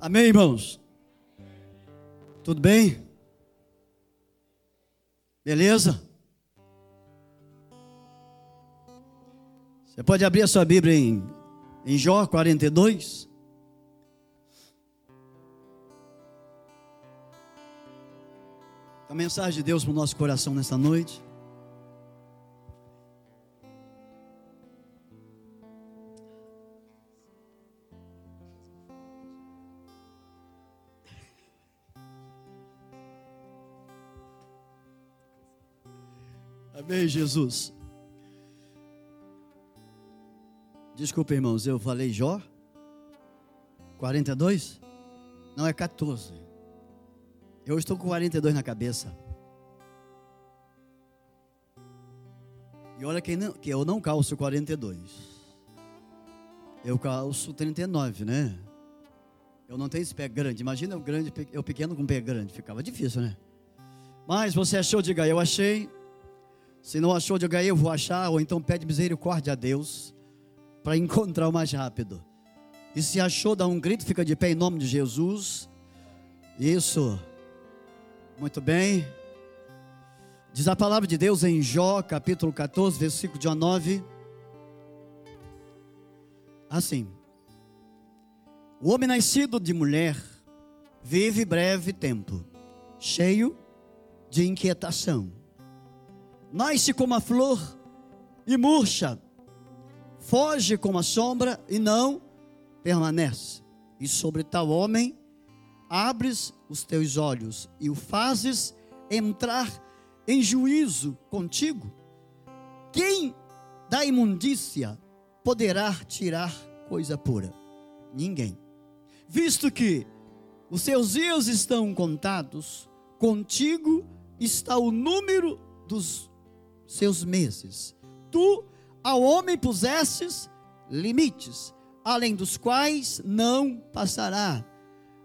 Amém, irmãos? Tudo bem? Beleza? Você pode abrir a sua Bíblia em, em Jó 42. A mensagem de Deus para o nosso coração nesta noite. Amém, Jesus. Desculpa, irmãos, eu falei Jó 42? Não, é 14. Eu estou com 42 na cabeça. E olha que, não, que eu não calço 42. Eu calço 39, né? Eu não tenho esse pé grande. Imagina eu grande, eu pequeno com pé grande. Ficava difícil, né? Mas você achou, diga, eu achei. Se não achou, diga eu vou achar, ou então pede misericórdia a Deus para encontrar o mais rápido. E se achou, dá um grito, fica de pé em nome de Jesus. Isso. Muito bem. Diz a palavra de Deus em Jó, capítulo 14, versículo 19. Assim: O homem nascido de mulher vive breve tempo, cheio de inquietação nasce como a flor e murcha, foge como a sombra e não permanece. E sobre tal homem abres os teus olhos e o fazes entrar em juízo contigo. Quem da imundícia poderá tirar coisa pura? Ninguém. Visto que os seus dias estão contados, contigo está o número dos seus meses. Tu ao homem pusestes limites, além dos quais não passará.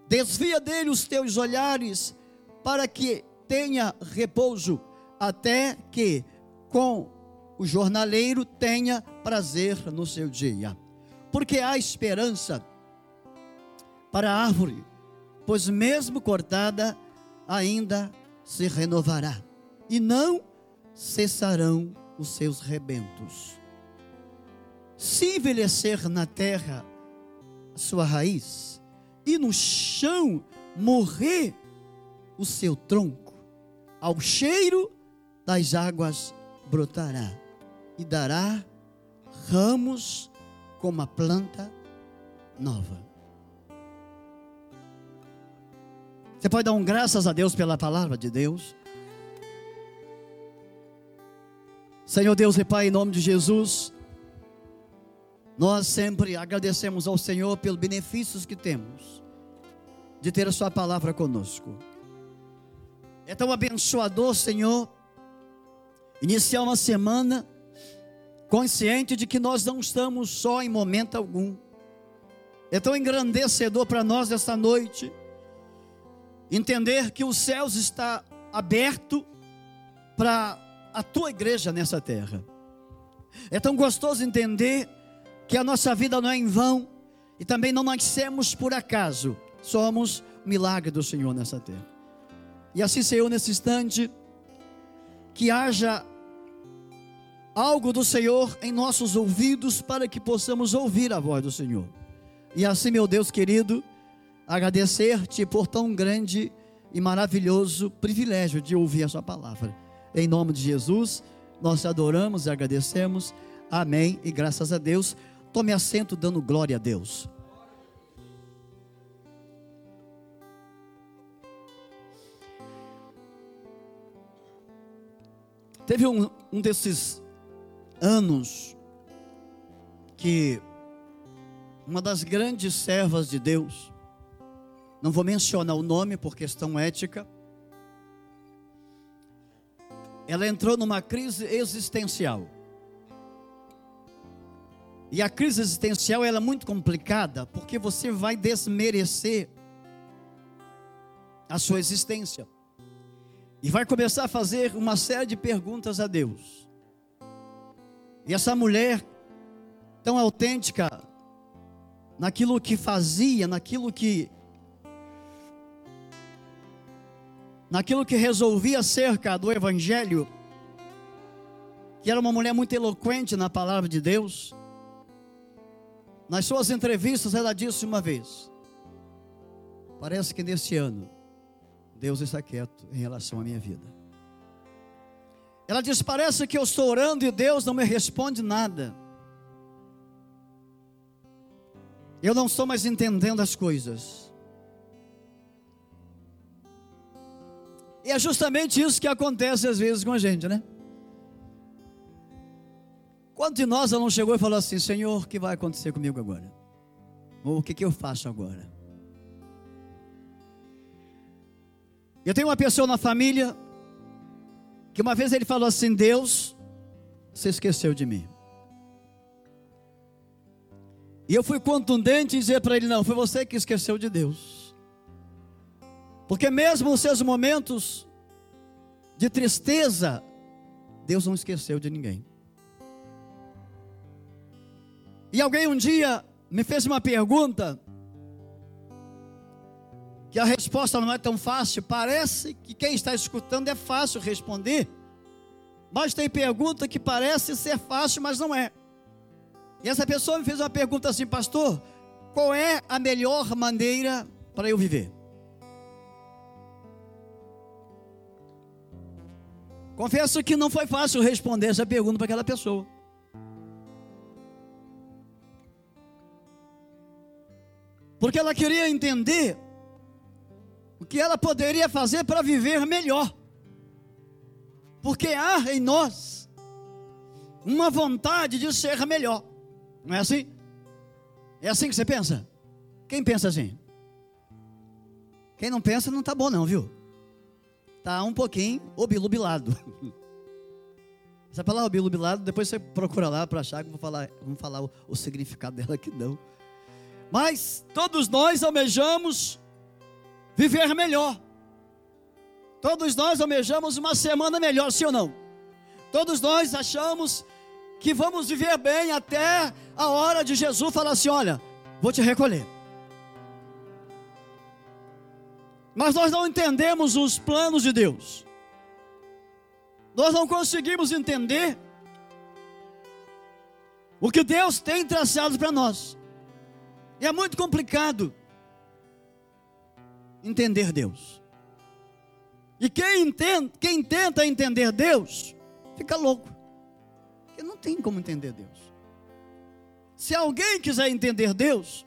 Desvia dele os teus olhares, para que tenha repouso, até que com o jornaleiro tenha prazer no seu dia. Porque há esperança para a árvore, pois mesmo cortada, ainda se renovará, e não cessarão os seus rebentos. Se envelhecer na terra a sua raiz, e no chão morrer o seu tronco, ao cheiro das águas brotará e dará ramos como a planta nova. Você pode dar um graças a Deus pela palavra de Deus? Senhor Deus e Pai, em nome de Jesus, nós sempre agradecemos ao Senhor pelos benefícios que temos de ter a Sua palavra conosco. É tão abençoador, Senhor, iniciar uma semana consciente de que nós não estamos só em momento algum. É tão engrandecedor para nós esta noite entender que os céus está aberto para a tua igreja nessa terra. É tão gostoso entender que a nossa vida não é em vão e também não nascemos por acaso, somos milagre do Senhor nessa terra. E assim, Senhor, nesse instante, que haja algo do Senhor em nossos ouvidos para que possamos ouvir a voz do Senhor. E assim, meu Deus querido, agradecer-te por tão grande e maravilhoso privilégio de ouvir a Sua palavra. Em nome de Jesus, nós te adoramos e agradecemos. Amém. E graças a Deus. Tome assento dando glória a Deus. Teve um, um desses anos que uma das grandes servas de Deus, não vou mencionar o nome por questão ética, ela entrou numa crise existencial. E a crise existencial ela é muito complicada, porque você vai desmerecer a sua existência. E vai começar a fazer uma série de perguntas a Deus. E essa mulher, tão autêntica, naquilo que fazia, naquilo que naquilo que resolvia acerca do Evangelho, que era uma mulher muito eloquente na palavra de Deus. Nas suas entrevistas, ela disse uma vez: Parece que nesse ano, Deus está quieto em relação à minha vida. Ela disse: Parece que eu estou orando e Deus não me responde nada. Eu não estou mais entendendo as coisas. E é justamente isso que acontece às vezes com a gente, né? Quanto de nós não chegou e falou assim: Senhor, o que vai acontecer comigo agora? Ou o que, que eu faço agora? Eu tenho uma pessoa na família que uma vez ele falou assim: Deus, você esqueceu de mim. E eu fui contundente em dizer para ele: Não, foi você que esqueceu de Deus. Porque mesmo nos seus momentos de tristeza, Deus não esqueceu de ninguém. E alguém um dia me fez uma pergunta, que a resposta não é tão fácil, parece que quem está escutando é fácil responder, mas tem pergunta que parece ser fácil, mas não é. E essa pessoa me fez uma pergunta assim, pastor: qual é a melhor maneira para eu viver? Confesso que não foi fácil responder essa pergunta para aquela pessoa. Porque ela queria entender o que ela poderia fazer para viver melhor. Porque há em nós uma vontade de ser melhor. Não é assim? É assim que você pensa? Quem pensa assim? Quem não pensa não está bom não, viu? Está um pouquinho obilubilado. Essa palavra obilubilado, depois você procura lá para achar que vou falar, vamos falar o, o significado dela aqui não. Mas todos nós almejamos viver melhor. Todos nós almejamos uma semana melhor, sim ou não? Todos nós achamos que vamos viver bem até a hora de Jesus falar assim: olha, vou te recolher. Mas nós não entendemos os planos de Deus. Nós não conseguimos entender o que Deus tem traçado para nós. E é muito complicado entender Deus. E quem, entende, quem tenta entender Deus, fica louco. Porque não tem como entender Deus. Se alguém quiser entender Deus,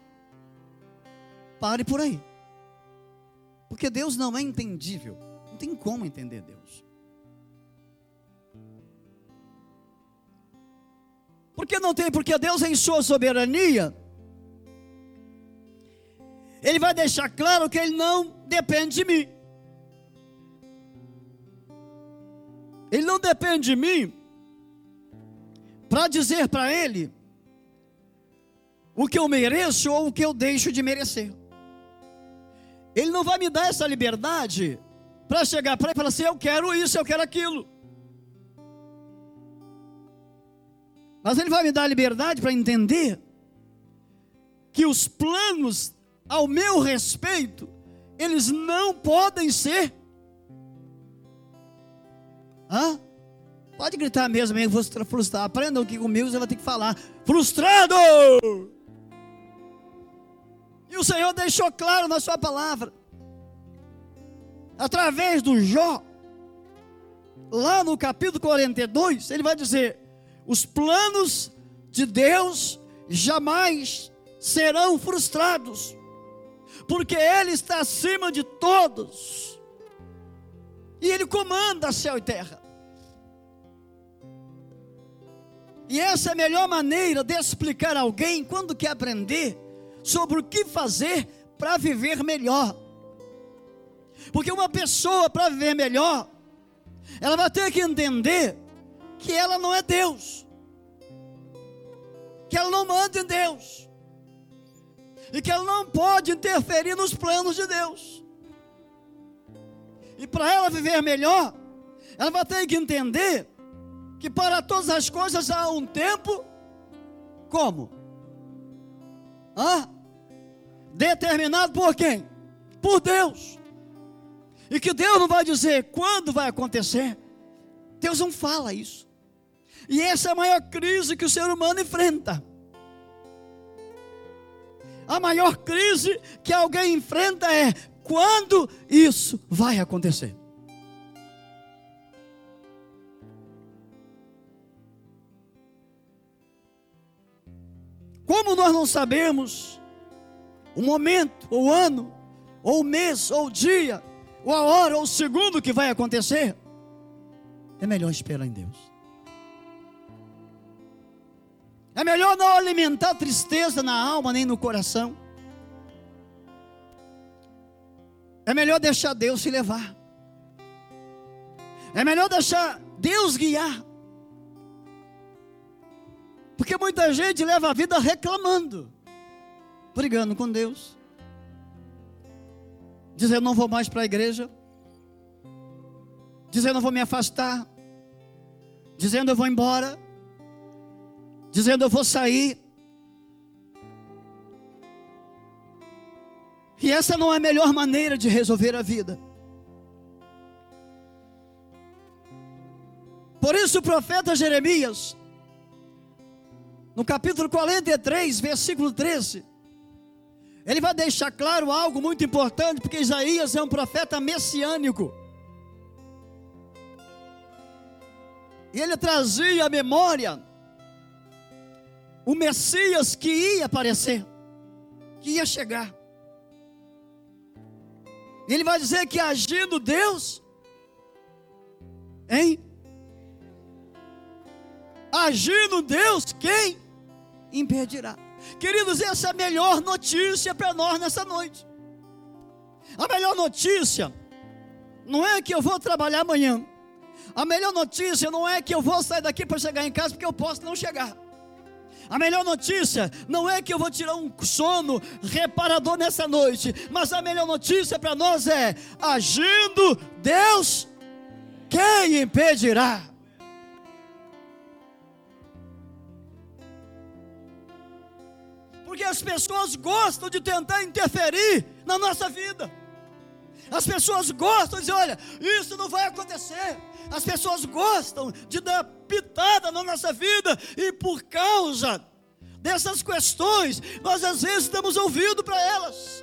pare por aí. Porque Deus não é entendível. Não tem como entender Deus. Por que não tem? Porque Deus, em sua soberania, ele vai deixar claro que ele não depende de mim. Ele não depende de mim para dizer para ele o que eu mereço ou o que eu deixo de merecer. Ele não vai me dar essa liberdade para chegar para ele e falar assim: eu quero isso, eu quero aquilo. Mas ele vai me dar a liberdade para entender que os planos ao meu respeito, eles não podem ser. Hã? Pode gritar mesmo, amigo, você frustrado. Aprendam aqui comigo, você vai ter que falar. Frustrado! E o Senhor deixou claro na sua palavra. Através do Jó, lá no capítulo 42, ele vai dizer: os planos de Deus jamais serão frustrados porque Ele está acima de todos, e Ele comanda céu e terra. E essa é a melhor maneira de explicar a alguém quando quer aprender sobre o que fazer para viver melhor. Porque uma pessoa para viver melhor, ela vai ter que entender que ela não é Deus, que ela não manda em Deus, e que ela não pode interferir nos planos de Deus. E para ela viver melhor, ela vai ter que entender que para todas as coisas há um tempo, como? Hã? Determinado por quem? Por Deus. E que Deus não vai dizer quando vai acontecer. Deus não fala isso. E essa é a maior crise que o ser humano enfrenta. A maior crise que alguém enfrenta é quando isso vai acontecer. Como nós não sabemos o momento, ou o ano, ou o mês, ou o dia, ou a hora, ou o segundo que vai acontecer, é melhor esperar em Deus. É melhor não alimentar tristeza na alma nem no coração. É melhor deixar Deus se levar. É melhor deixar Deus guiar. Porque muita gente leva a vida reclamando, brigando com Deus, dizendo não vou mais para a igreja, dizendo eu vou me afastar, dizendo eu vou embora dizendo: Eu vou sair. E essa não é a melhor maneira de resolver a vida. Por isso o profeta Jeremias, no capítulo 43, versículo 13, ele vai deixar claro algo muito importante, porque Isaías é um profeta messiânico. E ele trazia a memória o Messias que ia aparecer, que ia chegar. E ele vai dizer que agindo Deus, hein? Agindo Deus, quem impedirá? Queridos, essa é a melhor notícia para nós nessa noite. A melhor notícia não é que eu vou trabalhar amanhã. A melhor notícia não é que eu vou sair daqui para chegar em casa porque eu posso não chegar. A melhor notícia não é que eu vou tirar um sono reparador nessa noite, mas a melhor notícia para nós é: agindo Deus, quem impedirá? Porque as pessoas gostam de tentar interferir na nossa vida. As pessoas gostam de dizer: olha, isso não vai acontecer. As pessoas gostam de dar pitada na nossa vida e por causa dessas questões, nós às vezes damos ouvido para elas.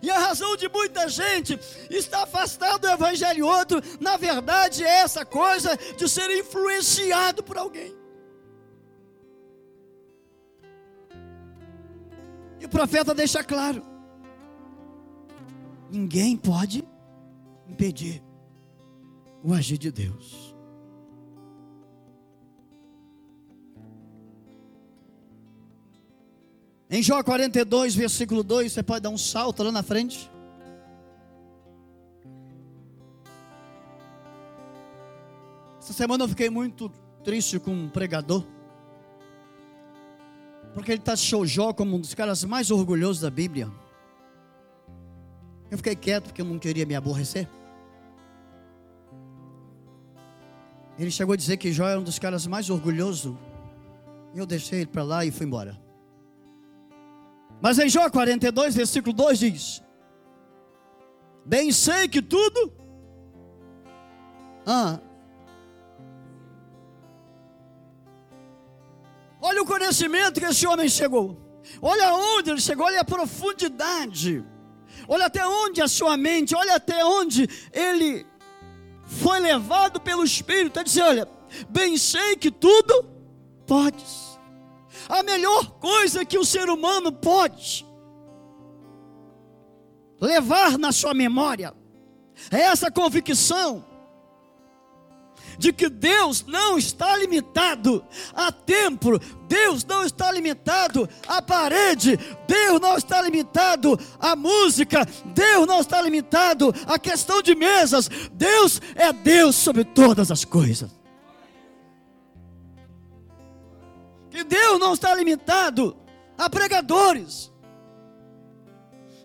E a razão de muita gente estar afastado do evangelho outro, na verdade, é essa coisa de ser influenciado por alguém. E o profeta deixa claro: ninguém pode impedir o agir de Deus. Em Jó 42, versículo 2, você pode dar um salto lá na frente. Essa semana eu fiquei muito triste com um pregador. Porque ele taxou Jó como um dos caras mais orgulhosos da Bíblia. Eu fiquei quieto porque eu não queria me aborrecer. Ele chegou a dizer que Jó era um dos caras mais orgulhosos. Eu deixei ele para lá e fui embora. Mas em Jó 42, versículo 2 diz: Bem sei que tudo. Ah, olha o conhecimento que esse homem chegou. Olha onde ele chegou, olha a profundidade. Olha até onde a sua mente, olha até onde ele foi levado pelo Espírito a dizer: Olha, bem sei que tudo podes. A melhor coisa que o ser humano pode levar na sua memória é essa convicção de que Deus não está limitado a templo, Deus não está limitado à parede, Deus não está limitado à música, Deus não está limitado à questão de mesas, Deus é Deus sobre todas as coisas. Que Deus não está limitado a pregadores.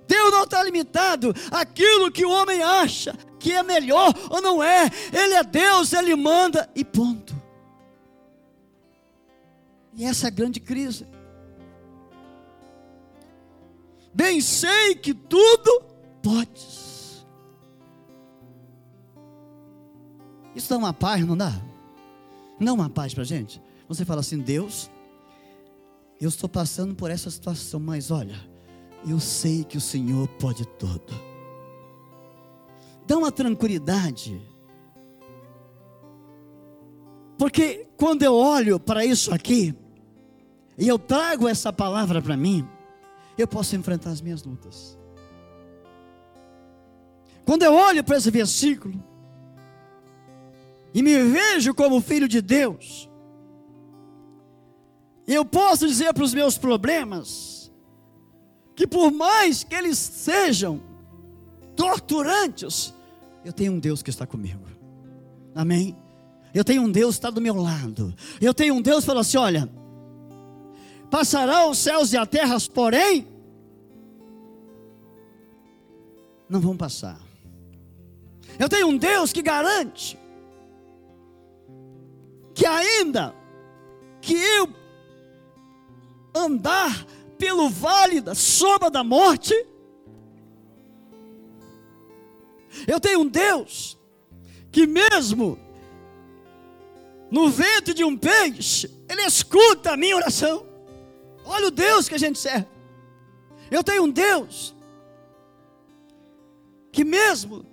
Deus não está limitado àquilo que o homem acha que é melhor ou não é. Ele é Deus, ele manda e ponto. E essa é a grande crise. Bem sei que tudo podes. Isso dá uma paz, não dá? Não uma paz para gente? Você fala assim, Deus, eu estou passando por essa situação, mas olha, eu sei que o Senhor pode tudo. Dá uma tranquilidade. Porque quando eu olho para isso aqui, e eu trago essa palavra para mim, eu posso enfrentar as minhas lutas. Quando eu olho para esse versículo, e me vejo como filho de Deus, eu posso dizer para os meus problemas, que por mais que eles sejam torturantes, eu tenho um Deus que está comigo. Amém? Eu tenho um Deus que está do meu lado. Eu tenho um Deus que fala assim: olha, passarão os céus e a terra, porém, não vão passar. Eu tenho um Deus que garante que ainda que eu andar pelo vale da sombra da morte, eu tenho um Deus que mesmo no ventre de um peixe, ele escuta a minha oração. Olha o Deus que a gente serve. Eu tenho um Deus que mesmo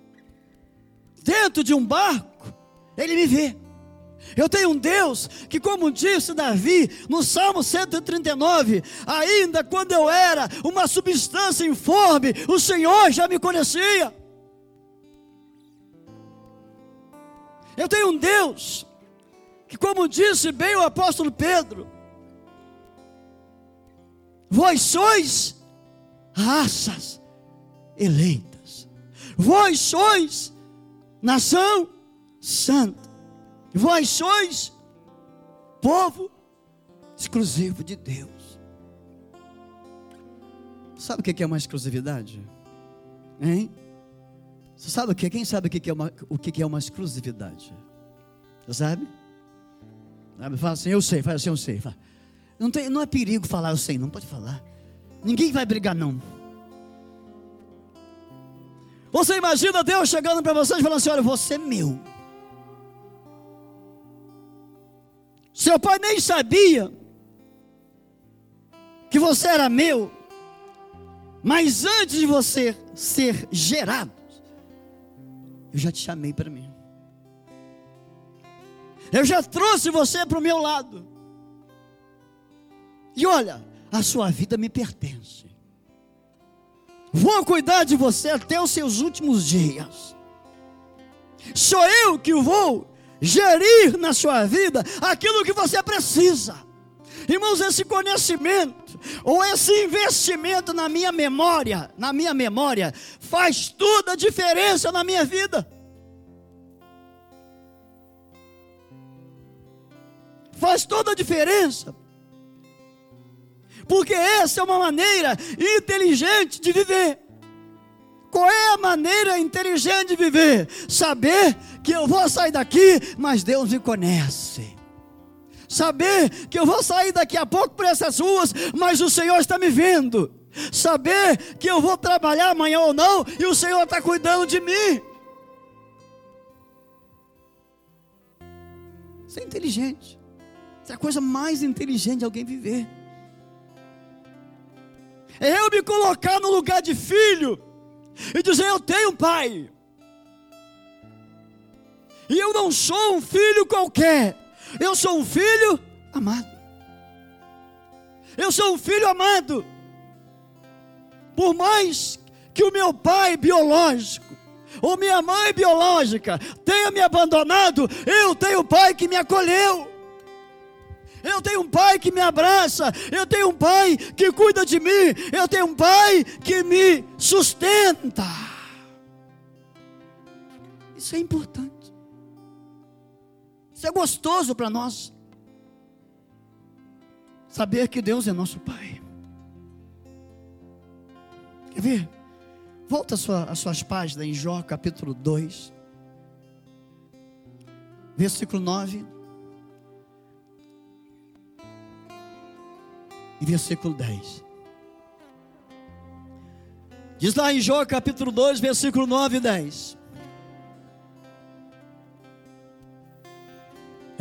dentro de um barco, ele me vê. Eu tenho um Deus que, como disse Davi no Salmo 139, ainda quando eu era uma substância informe, o Senhor já me conhecia. Eu tenho um Deus que, como disse bem o apóstolo Pedro, vós sois raças eleitas, vós sois nação santa Vós sois povo exclusivo de Deus. Sabe o que é uma exclusividade? Hein? Você sabe o que? Quem sabe o que é uma, o que é uma exclusividade? Você sabe? Fala assim, eu sei, fala assim, eu sei. Fala. Não, tem, não é perigo falar eu sei, não pode falar. Ninguém vai brigar, não. Você imagina Deus chegando para vocês e falando assim: olha, você é meu. Seu pai nem sabia que você era meu, mas antes de você ser gerado, eu já te chamei para mim. Eu já trouxe você para o meu lado. E olha, a sua vida me pertence. Vou cuidar de você até os seus últimos dias. Sou eu que vou gerir na sua vida aquilo que você precisa. Irmãos, esse conhecimento ou esse investimento na minha memória, na minha memória, faz toda a diferença na minha vida. Faz toda a diferença. Porque essa é uma maneira inteligente de viver. Qual é a maneira inteligente de viver? Saber que eu vou sair daqui, mas Deus me conhece. Saber que eu vou sair daqui a pouco por essas ruas, mas o Senhor está me vendo. Saber que eu vou trabalhar amanhã ou não, e o Senhor está cuidando de mim. Isso é inteligente. Isso é a coisa mais inteligente de alguém viver. É eu me colocar no lugar de filho e dizer: Eu tenho um pai. E eu não sou um filho qualquer, eu sou um filho amado. Eu sou um filho amado. Por mais que o meu pai biológico ou minha mãe biológica tenha me abandonado, eu tenho um pai que me acolheu. Eu tenho um pai que me abraça, eu tenho um pai que cuida de mim, eu tenho um pai que me sustenta. Isso é importante. Isso é gostoso para nós. Saber que Deus é nosso Pai. Quer ver? Volta sua, as suas páginas em Jó capítulo 2, versículo 9. e versículo 10. Diz lá em Jó capítulo 2, versículo 9 e 10.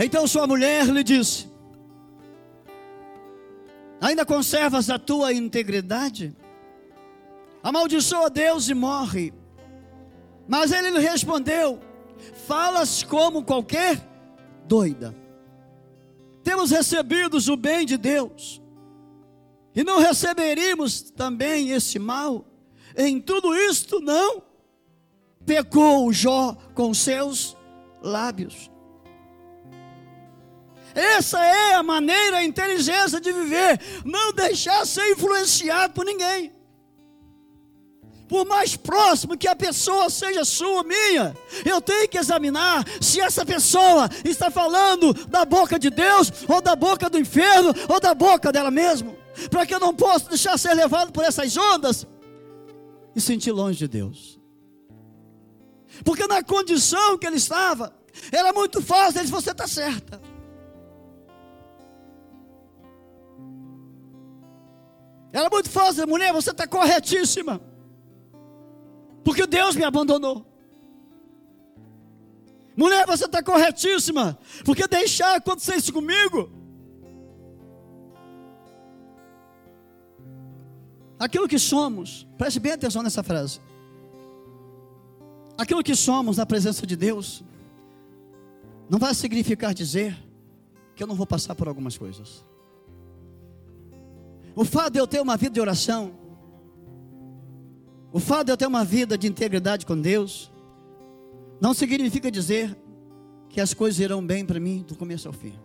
Então sua mulher lhe disse: Ainda conservas a tua integridade? Amaldiçoa Deus e morre. Mas ele lhe respondeu: Falas como qualquer doida. Temos recebido o bem de Deus, e não receberíamos também esse mal? Em tudo isto não pecou Jó com seus lábios. Essa é a maneira, a inteligência de viver. Não deixar ser influenciado por ninguém. Por mais próximo que a pessoa seja sua, minha, eu tenho que examinar se essa pessoa está falando da boca de Deus, ou da boca do inferno, ou da boca dela mesma. Para que eu não possa deixar ser levado por essas ondas e sentir longe de Deus. Porque na condição que ele estava, era muito fácil, ele você está certa. Era muito fácil, mulher, você está corretíssima. Porque Deus me abandonou. Mulher, você está corretíssima. Porque deixar acontecer isso comigo. Aquilo que somos, preste bem atenção nessa frase. Aquilo que somos na presença de Deus, não vai significar dizer que eu não vou passar por algumas coisas. O fato de eu ter uma vida de oração, o fato de eu ter uma vida de integridade com Deus, não significa dizer que as coisas irão bem para mim do começo ao fim.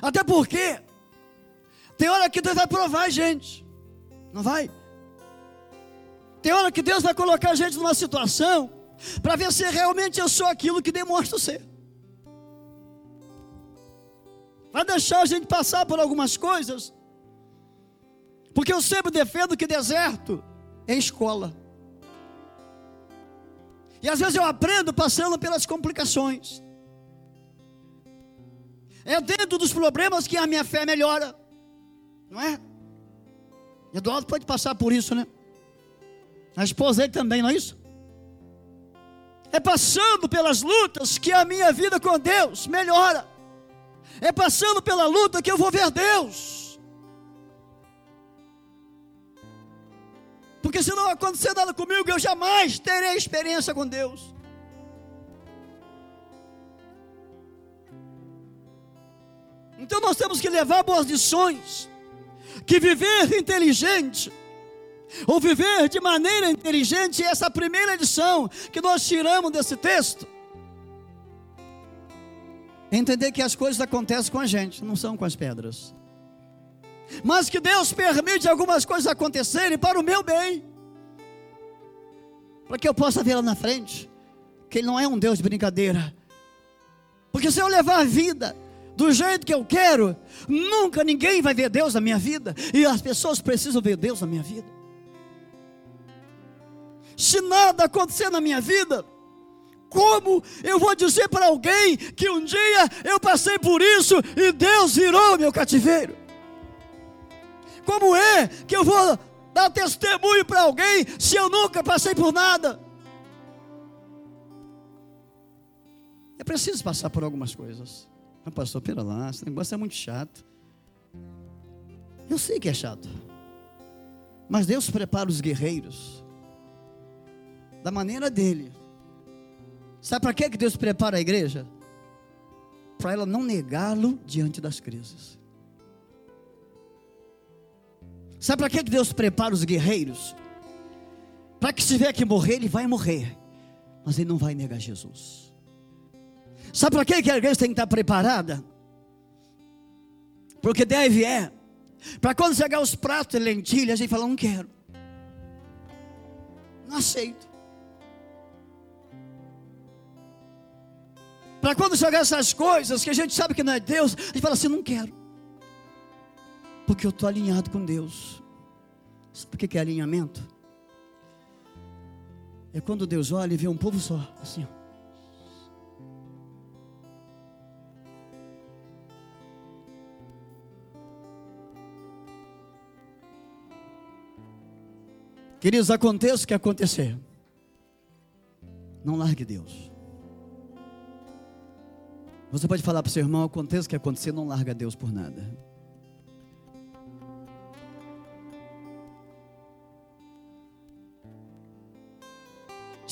Até porque, tem hora que Deus vai provar a gente, não vai? Tem hora que Deus vai colocar a gente numa situação, para ver se realmente eu sou aquilo que demonstro ser. Vai deixar a gente passar por algumas coisas, porque eu sempre defendo que deserto é escola. E às vezes eu aprendo passando pelas complicações. É dentro dos problemas que a minha fé melhora. Não é? Eduardo pode passar por isso, né? A esposa dele também, não é isso? É passando pelas lutas que a minha vida com Deus melhora. É passando pela luta que eu vou ver Deus. Porque se não acontecer nada comigo, eu jamais terei experiência com Deus. Então nós temos que levar boas lições. Que viver inteligente, ou viver de maneira inteligente, essa primeira lição que nós tiramos desse texto. Entender que as coisas acontecem com a gente, não são com as pedras mas que Deus permite algumas coisas acontecerem para o meu bem, para que eu possa ver lá na frente que Ele não é um Deus de brincadeira, porque se eu levar a vida do jeito que eu quero, nunca ninguém vai ver Deus na minha vida, e as pessoas precisam ver Deus na minha vida. Se nada acontecer na minha vida, como eu vou dizer para alguém que um dia eu passei por isso e Deus virou meu cativeiro? Como é que eu vou dar testemunho para alguém se eu nunca passei por nada? É preciso passar por algumas coisas. Mas, pastor, pera lá, esse negócio é muito chato. Eu sei que é chato. Mas Deus prepara os guerreiros da maneira dele. Sabe para que Deus prepara a igreja? Para ela não negá-lo diante das crises. Sabe para que Deus prepara os guerreiros? Para que se tiver que morrer, ele vai morrer, mas ele não vai negar Jesus. Sabe para que a igreja tem que estar preparada? Porque deve é, para quando chegar os pratos de lentilha, a gente fala, não quero, não aceito. Para quando chegar essas coisas que a gente sabe que não é Deus, a gente fala assim, não quero. Porque eu estou alinhado com Deus. Sabe o que é alinhamento? É quando Deus olha e vê um povo só, assim. Queridos, aconteça o que acontecer. Não largue Deus. Você pode falar para o seu irmão: aconteça o que acontecer, não larga Deus por nada.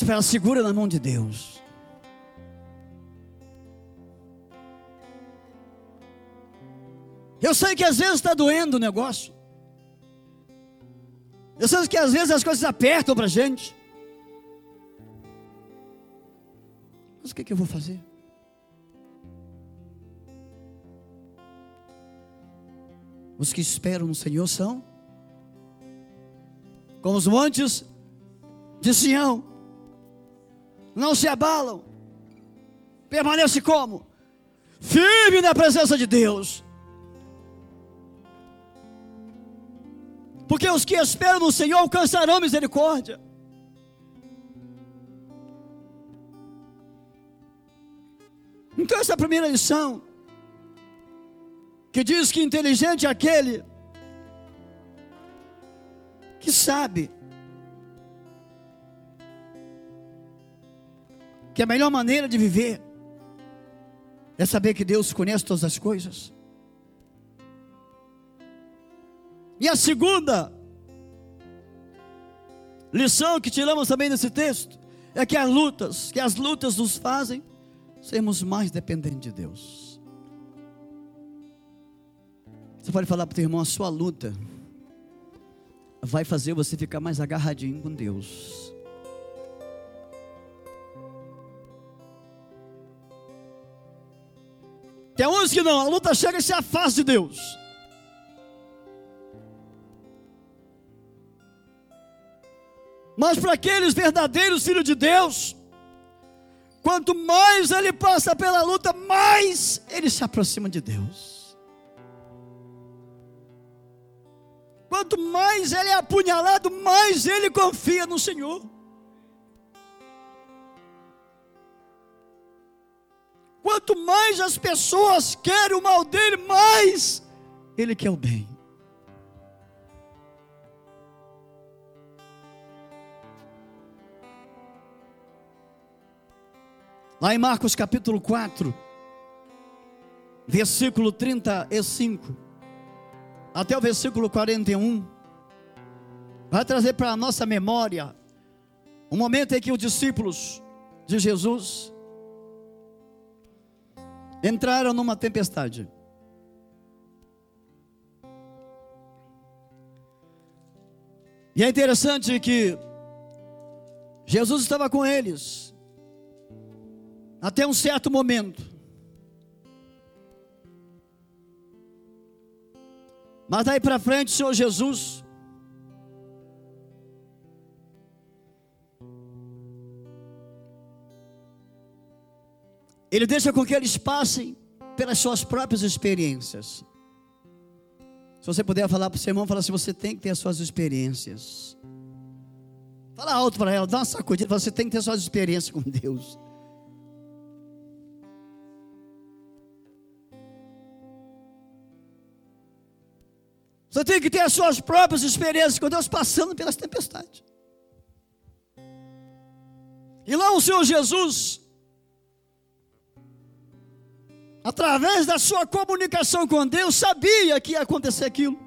Você fala, segura na mão de Deus. Eu sei que às vezes está doendo o negócio. Eu sei que às vezes as coisas apertam para a gente. Mas o que, que eu vou fazer? Os que esperam no Senhor são como os montes de Sião, não se abalam, permanece como? Firme na presença de Deus. Porque os que esperam no Senhor alcançarão misericórdia. Então, essa é a primeira lição, que diz que inteligente é aquele que sabe que a melhor maneira de viver é saber que Deus conhece todas as coisas. E a segunda lição que tiramos também desse texto é que as lutas, que as lutas nos fazem sermos mais dependentes de Deus. Você pode falar para o teu irmão, a sua luta vai fazer você ficar mais agarradinho com Deus. Tem uns que não, a luta chega e se afasta de Deus. Mas para aqueles verdadeiros filhos de Deus, Quanto mais ele passa pela luta, mais ele se aproxima de Deus. Quanto mais ele é apunhalado, mais ele confia no Senhor. Quanto mais as pessoas querem o mal dele, mais ele quer o bem. Lá em Marcos capítulo 4, versículo 35, até o versículo 41, vai trazer para a nossa memória um momento em que os discípulos de Jesus entraram numa tempestade. E é interessante que Jesus estava com eles até um certo momento. Mas daí para frente, o Senhor Jesus Ele deixa com que eles passem pelas suas próprias experiências. Se você puder falar para o seu irmão, fala assim: você tem que ter as suas experiências. Fala alto para ela, dá uma sacudida. Você tem que ter as suas experiências com Deus. Você tem que ter as suas próprias experiências com Deus passando pelas tempestades. E lá o Senhor Jesus, através da sua comunicação com Deus, sabia que ia acontecer aquilo.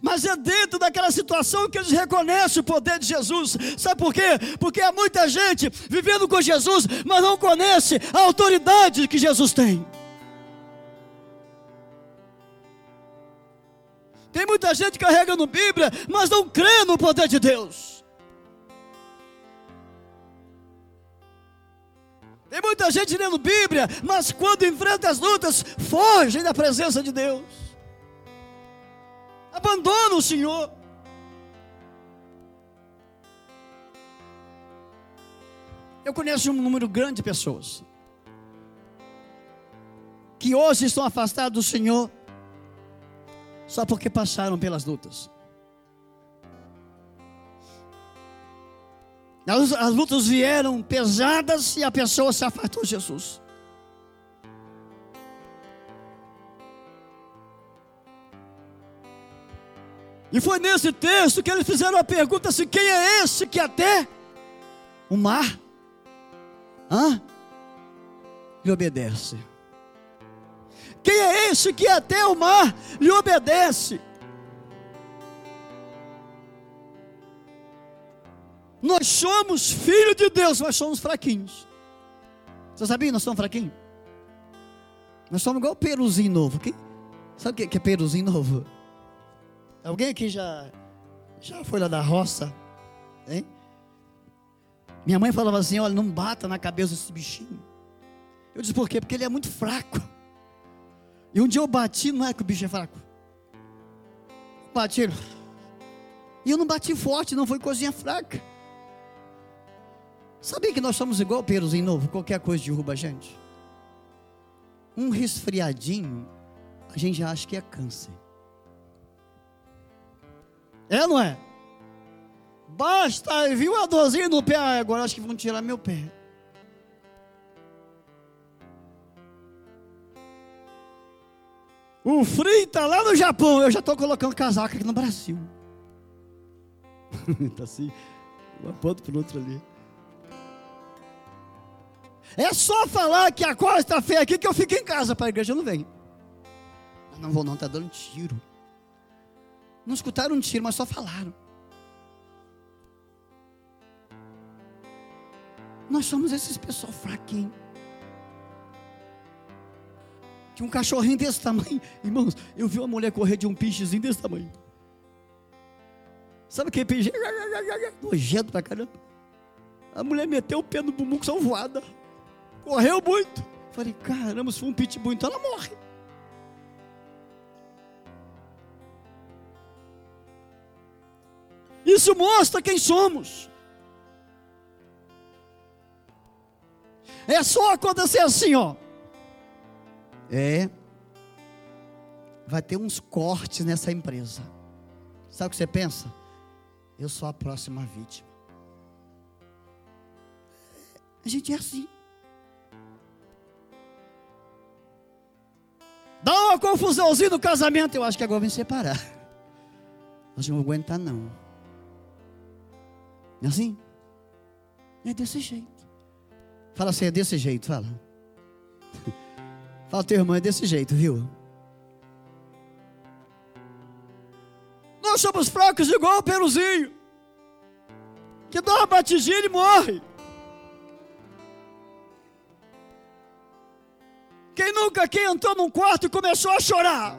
Mas é dentro daquela situação que eles reconhecem o poder de Jesus. Sabe por quê? Porque há muita gente vivendo com Jesus, mas não conhece a autoridade que Jesus tem. Tem muita gente carregando Bíblia, mas não crê no poder de Deus. Tem muita gente lendo Bíblia, mas quando enfrenta as lutas, foge da presença de Deus. Abandona o Senhor. Eu conheço um número grande de pessoas que hoje estão afastadas do Senhor só porque passaram pelas lutas. As lutas vieram pesadas e a pessoa se afastou de Jesus. E foi nesse texto que eles fizeram a pergunta assim: quem é esse que até o mar? Hã? lhe obedece? Quem é esse que até o mar lhe obedece? Nós somos filhos de Deus, mas somos fraquinhos. Você sabia? Nós somos fraquinhos. Nós somos igual o peruzinho novo. Quem? Sabe o que é peruzinho novo? Alguém aqui já, já foi lá da roça? Hein? Minha mãe falava assim: olha, não bata na cabeça desse bichinho. Eu disse por quê? Porque ele é muito fraco. E um dia eu bati, não é que o bicho é fraco. Bati. E eu não bati forte, não foi coisinha fraca. Sabia que nós somos igual em novo? Qualquer coisa derruba a gente. Um resfriadinho, a gente já acha que é câncer. É ou não é? Basta, viu a dorzinha no pé, agora acho que vão tirar meu pé. O frio está lá no Japão, eu já estou colocando casaco aqui no Brasil. Está assim, uma ponta para o outro ali. É só falar que a coisa está feia aqui que eu fico em casa para a igreja, eu não venho. Eu não vou não, está dando tiro. Não escutaram um tiro, mas só falaram. Nós somos esses pessoal fraquinho. Tinha um cachorrinho desse tamanho. Irmãos, eu vi uma mulher correr de um pichezinho desse tamanho. Sabe aquele piche? Nojento pra caramba. A mulher meteu o pé no bumbum com voada. Correu muito. Falei, caramba, se for um pitbull, então ela morre. Isso mostra quem somos. É só acontecer assim, ó. É. Vai ter uns cortes nessa empresa. Sabe o que você pensa? Eu sou a próxima vítima. A gente é assim. Dá uma confusãozinha no casamento. Eu acho que agora vem separar. Nós não aguentar, não. É assim? É desse jeito. Fala assim, é desse jeito, fala. Fala, teu irmão, é desse jeito, viu? Nós somos fracos igual o peruzinho. Que dá uma batidinha e morre. Quem nunca aqui entrou num quarto e começou a chorar?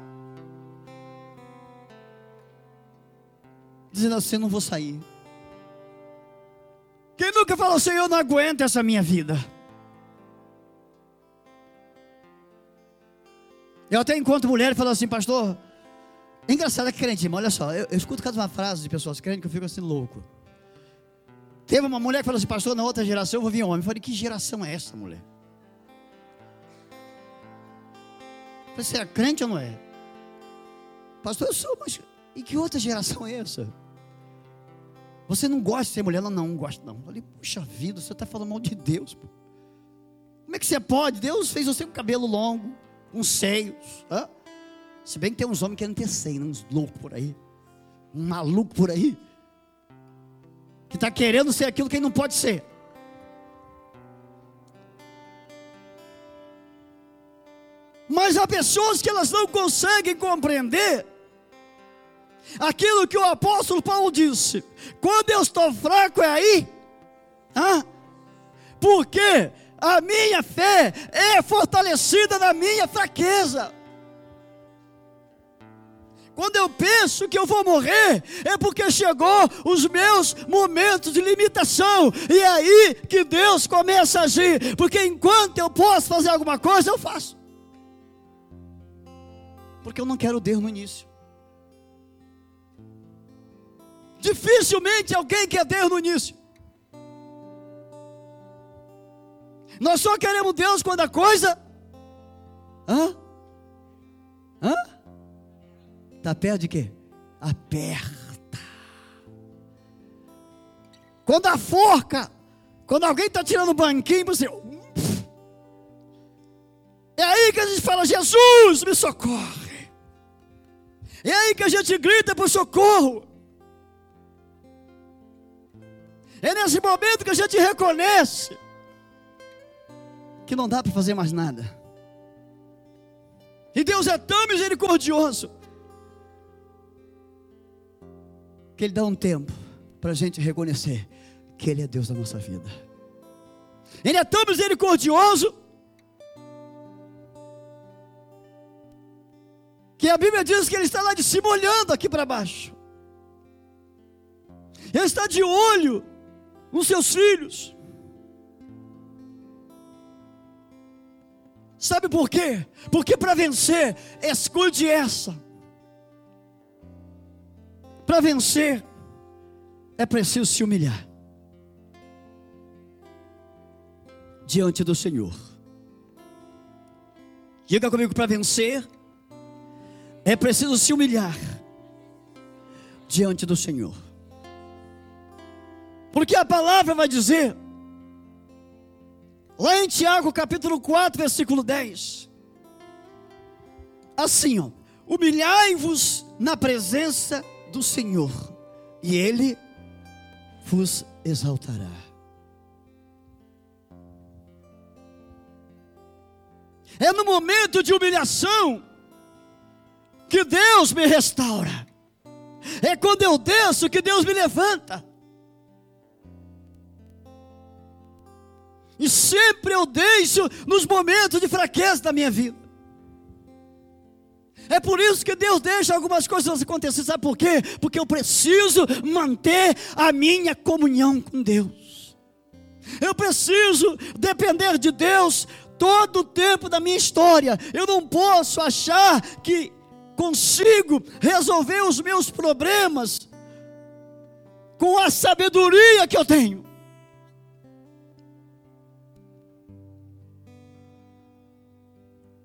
Dizendo assim, não vou sair. Quem nunca falou assim, eu não aguento essa minha vida? Eu até encontro mulher e falo assim, pastor. É engraçado é crente, irmão, olha só. Eu, eu escuto cada uma frase de pessoas crentes que eu fico assim louco. Teve uma mulher que falou assim, pastor, na outra geração eu vou vir homem. Eu falei, que geração é essa, mulher? Você é crente ou não é? Pastor, eu sou, mas e que outra geração é essa? Você não gosta de ser mulher? Não, não, não gosto não. Eu falei, puxa vida, você está falando mal de Deus. Pô. Como é que você pode? Deus fez você com cabelo longo, com seios. Hã? Se bem que tem uns homens querendo ter seio, né? uns loucos por aí. Um maluco por aí. Que está querendo ser aquilo que ele não pode ser. Mas há pessoas que elas não conseguem compreender aquilo que o apóstolo Paulo disse: quando eu estou fraco é aí, ah, porque a minha fé é fortalecida na minha fraqueza. Quando eu penso que eu vou morrer, é porque chegou os meus momentos de limitação. E é aí que Deus começa a agir. Porque enquanto eu posso fazer alguma coisa, eu faço. Porque eu não quero Deus no início. Dificilmente alguém quer Deus no início. Nós só queremos Deus quando a coisa. Hã? Hã? Está perto de quê? Aperta. Quando a forca, quando alguém está tirando o banquinho, você. É aí que a gente fala: Jesus, me socorre. É aí que a gente grita por socorro. É nesse momento que a gente reconhece que não dá para fazer mais nada. E Deus é tão misericordioso que Ele dá um tempo para a gente reconhecer que Ele é Deus da nossa vida. Ele é tão misericordioso que a Bíblia diz que Ele está lá de cima olhando aqui para baixo. Ele está de olho nos seus filhos. Sabe por quê? Porque para vencer, escute essa. Para vencer, é preciso se humilhar diante do Senhor. Diga comigo para vencer, é preciso se humilhar diante do Senhor. Porque a palavra vai dizer, lá em Tiago capítulo 4, versículo 10, assim, ó, humilhai-vos na presença do Senhor, e Ele vos exaltará. É no momento de humilhação que Deus me restaura. É quando eu desço que Deus me levanta. E sempre eu deixo nos momentos de fraqueza da minha vida. É por isso que Deus deixa algumas coisas acontecer. Sabe por quê? Porque eu preciso manter a minha comunhão com Deus. Eu preciso depender de Deus todo o tempo da minha história. Eu não posso achar que consigo resolver os meus problemas com a sabedoria que eu tenho.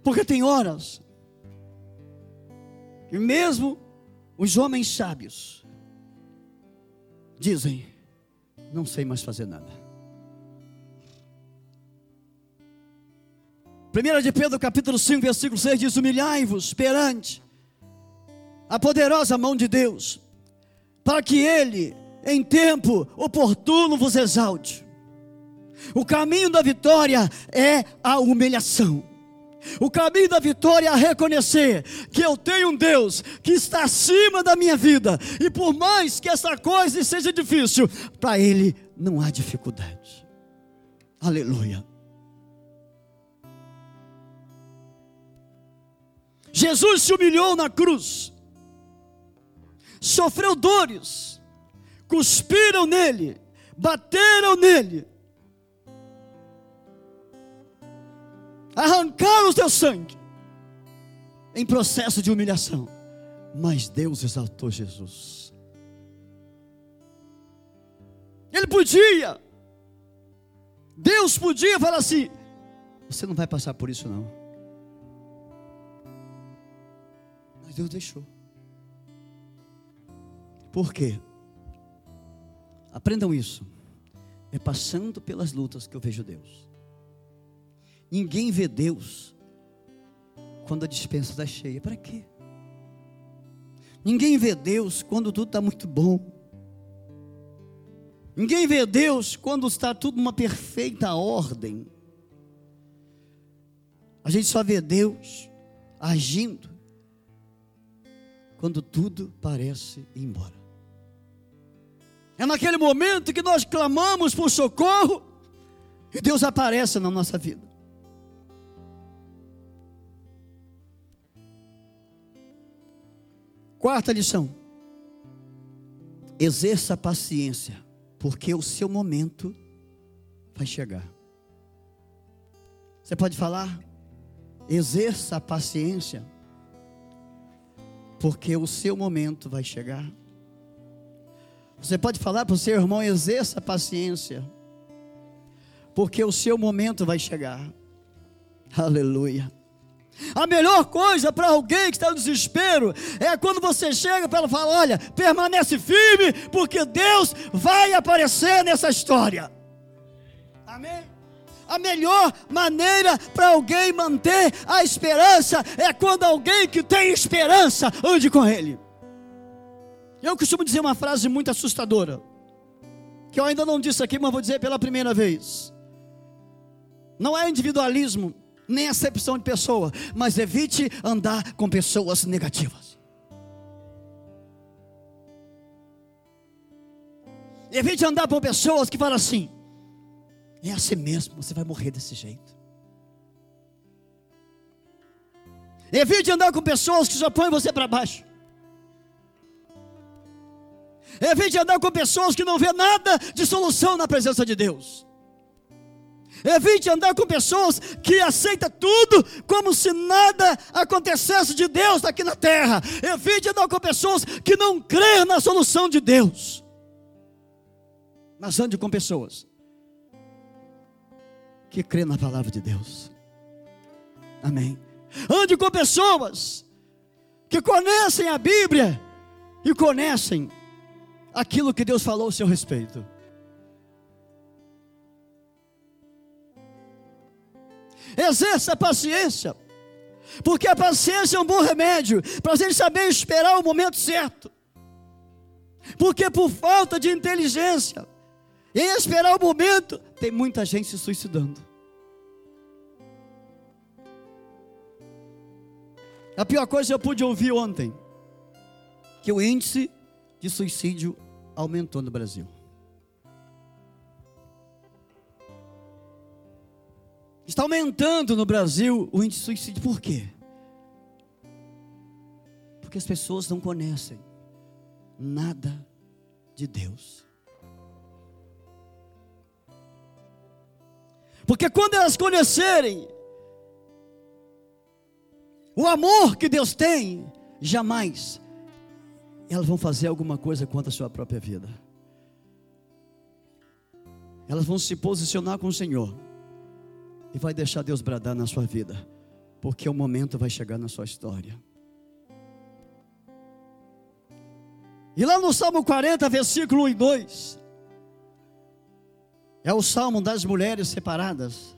Porque tem horas e mesmo os homens sábios dizem: não sei mais fazer nada. 1 de Pedro capítulo 5, versículo 6 diz: Humilhai-vos perante a poderosa mão de Deus, para que Ele, em tempo oportuno, vos exalte. O caminho da vitória é a humilhação. O caminho da vitória é reconhecer que eu tenho um Deus que está acima da minha vida, e por mais que essa coisa seja difícil, para Ele não há dificuldade. Aleluia. Jesus se humilhou na cruz, sofreu dores, cuspiram nele, bateram nele, arrancaram o seu sangue em processo de humilhação. Mas Deus exaltou Jesus. Ele podia, Deus podia falar assim: você não vai passar por isso não. Mas Deus deixou. Por quê? Aprendam isso. É passando pelas lutas que eu vejo Deus. Ninguém vê Deus quando a dispensa está cheia. Para quê? Ninguém vê Deus quando tudo está muito bom. Ninguém vê Deus quando está tudo numa perfeita ordem. A gente só vê Deus agindo quando tudo parece ir embora. É naquele momento que nós clamamos por socorro e Deus aparece na nossa vida. Quarta lição: exerça paciência, porque o seu momento vai chegar. Você pode falar? Exerça a paciência, porque o seu momento vai chegar. Você pode falar para o seu irmão: exerça paciência, porque o seu momento vai chegar. Aleluia. A melhor coisa para alguém que está no desespero é quando você chega para ela e fala: Olha, permanece firme, porque Deus vai aparecer nessa história. Amém? A melhor maneira para alguém manter a esperança é quando alguém que tem esperança ande com ele. Eu costumo dizer uma frase muito assustadora, que eu ainda não disse aqui, mas vou dizer pela primeira vez. Não é individualismo, nem acepção de pessoa, mas evite andar com pessoas negativas. Evite andar com pessoas que falam assim: é assim mesmo, você vai morrer desse jeito. Evite andar com pessoas que só põem você para baixo. Evite andar com pessoas que não vê nada de solução na presença de Deus. Evite andar com pessoas que aceitam tudo como se nada acontecesse de Deus aqui na terra. Evite andar com pessoas que não creem na solução de Deus. Mas ande com pessoas que crê na palavra de Deus. Amém. Ande com pessoas que conhecem a Bíblia e conhecem aquilo que Deus falou a seu respeito. Exerça a paciência, porque a paciência é um bom remédio para a gente saber esperar o momento certo. Porque por falta de inteligência, em esperar o momento, tem muita gente se suicidando. A pior coisa que eu pude ouvir ontem, que o índice de suicídio aumentou no Brasil. Está aumentando no Brasil o índice de suicídio, por quê? Porque as pessoas não conhecem nada de Deus. Porque quando elas conhecerem o amor que Deus tem, jamais elas vão fazer alguma coisa contra a sua própria vida. Elas vão se posicionar com o Senhor e vai deixar Deus bradar na sua vida, porque o momento vai chegar na sua história. E lá no Salmo 40, versículo 1 e 2, é o salmo das mulheres separadas,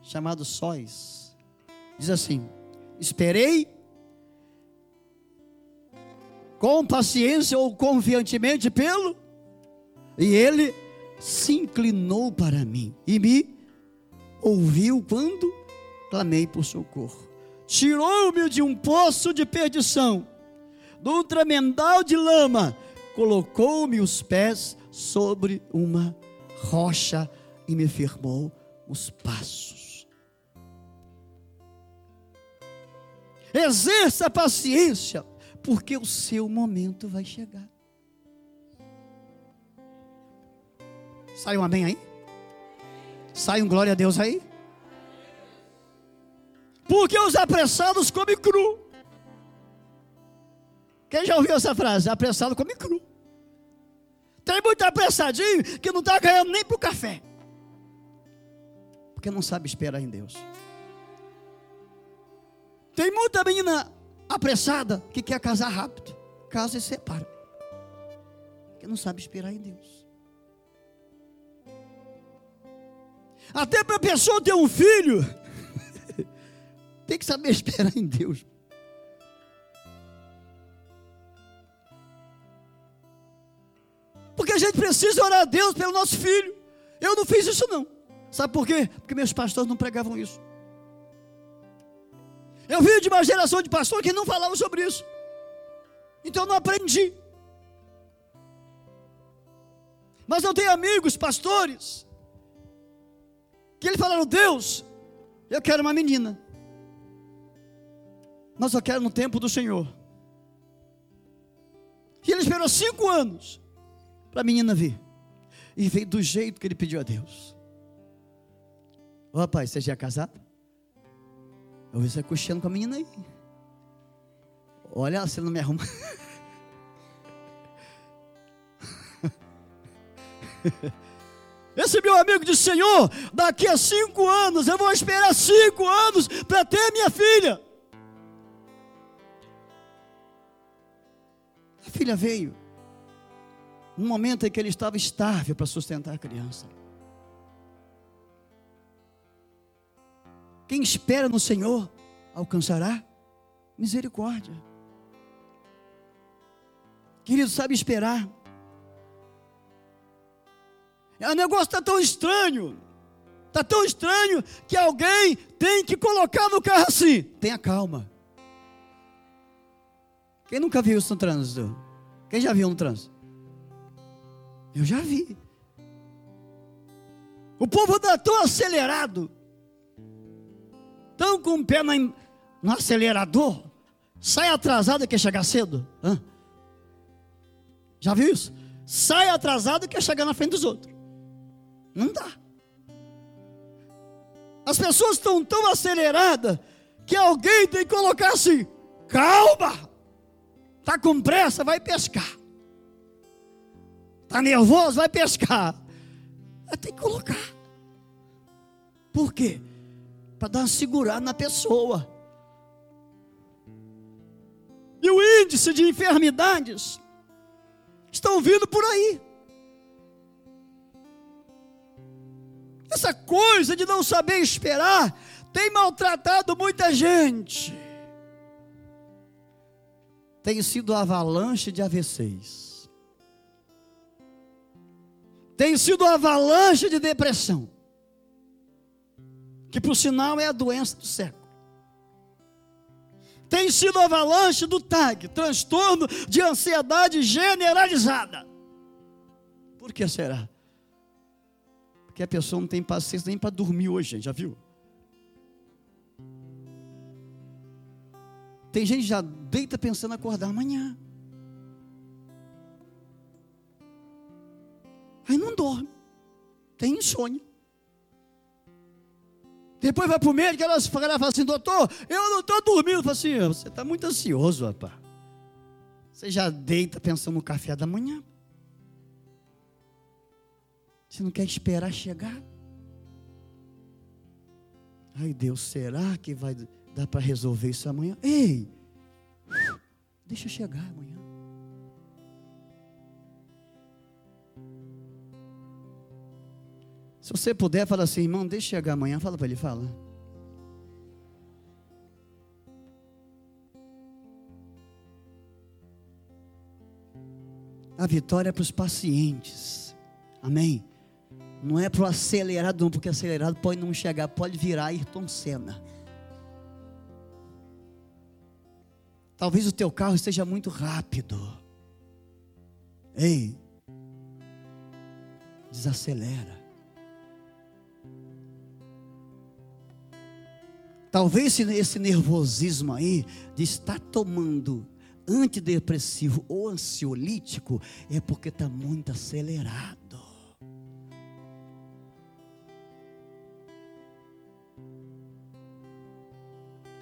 chamado sóis. Diz assim: Esperei com paciência ou confiantemente pelo, e ele se inclinou para mim e me ouviu quando clamei por socorro. Tirou-me de um poço de perdição, de um tremendal de lama, colocou-me os pés sobre uma rocha e me firmou os passos. Exerça a paciência, porque o seu momento vai chegar. Sai um amém aí? Sai um glória a Deus aí? Porque os apressados comem cru. Quem já ouviu essa frase? Apressado come cru. Tem muito apressadinho que não está ganhando nem para o café. Porque não sabe esperar em Deus. Tem muita menina apressada que quer casar rápido. Casa e separa. Porque não sabe esperar em Deus. Até para a pessoa ter um filho, tem que saber esperar em Deus. Porque a gente precisa orar a Deus pelo nosso filho. Eu não fiz isso não. Sabe por quê? Porque meus pastores não pregavam isso. Eu vim de uma geração de pastores que não falavam sobre isso. Então eu não aprendi. Mas eu tenho amigos, pastores, que eles falaram: Deus, eu quero uma menina. Mas eu quero no tempo do Senhor. E ele esperou cinco anos para a menina vir. E veio do jeito que ele pediu a Deus. Rapaz, você já é casado? Eu vi você coxando com a menina aí. Olha, você não me arruma. Esse meu amigo disse: Senhor, daqui a cinco anos, eu vou esperar cinco anos para ter minha filha. A filha veio no momento em que ele estava estável para sustentar a criança. Quem espera no Senhor alcançará misericórdia. Querido, sabe esperar. O negócio está tão estranho. Está tão estranho que alguém tem que colocar no carro assim. Tenha calma. Quem nunca viu isso no trânsito? Quem já viu no trânsito? Eu já vi. O povo está tão acelerado, tão com o pé no acelerador, sai atrasado e quer chegar cedo. Hã? Já viu isso? Sai atrasado e quer chegar na frente dos outros. Não dá. As pessoas estão tão aceleradas que alguém tem que colocar assim: calma, está com pressa, vai pescar. Está nervoso, vai pescar. Tem que colocar. Por quê? Para dar uma segurada na pessoa. E o índice de enfermidades estão vindo por aí. Essa coisa de não saber esperar tem maltratado muita gente. Tem sido avalanche de AVCs. Tem sido avalanche de depressão. Que por sinal é a doença do século. Tem sido avalanche do TAG, transtorno de ansiedade generalizada. Por que será? que a pessoa não tem paciência nem para dormir hoje, gente, já viu? Tem gente que já deita pensando em acordar amanhã. Aí não dorme. Tem insônia. Depois vai para o médico, ela fala assim, doutor, eu não estou dormindo. Fala assim, você está muito ansioso, rapaz. Você já deita pensando no café da manhã. Você não quer esperar chegar? Ai Deus, será que vai dar para resolver isso amanhã? Ei, deixa chegar amanhã. Se você puder, fala assim, irmão, deixa chegar amanhã. Fala para ele, fala. A vitória é para os pacientes. Amém. Não é para o acelerado, não, porque acelerado pode não chegar, pode virar Ayrton Senna. Talvez o teu carro esteja muito rápido. Ei, desacelera. Talvez esse nervosismo aí de estar tomando antidepressivo ou ansiolítico é porque está muito acelerado.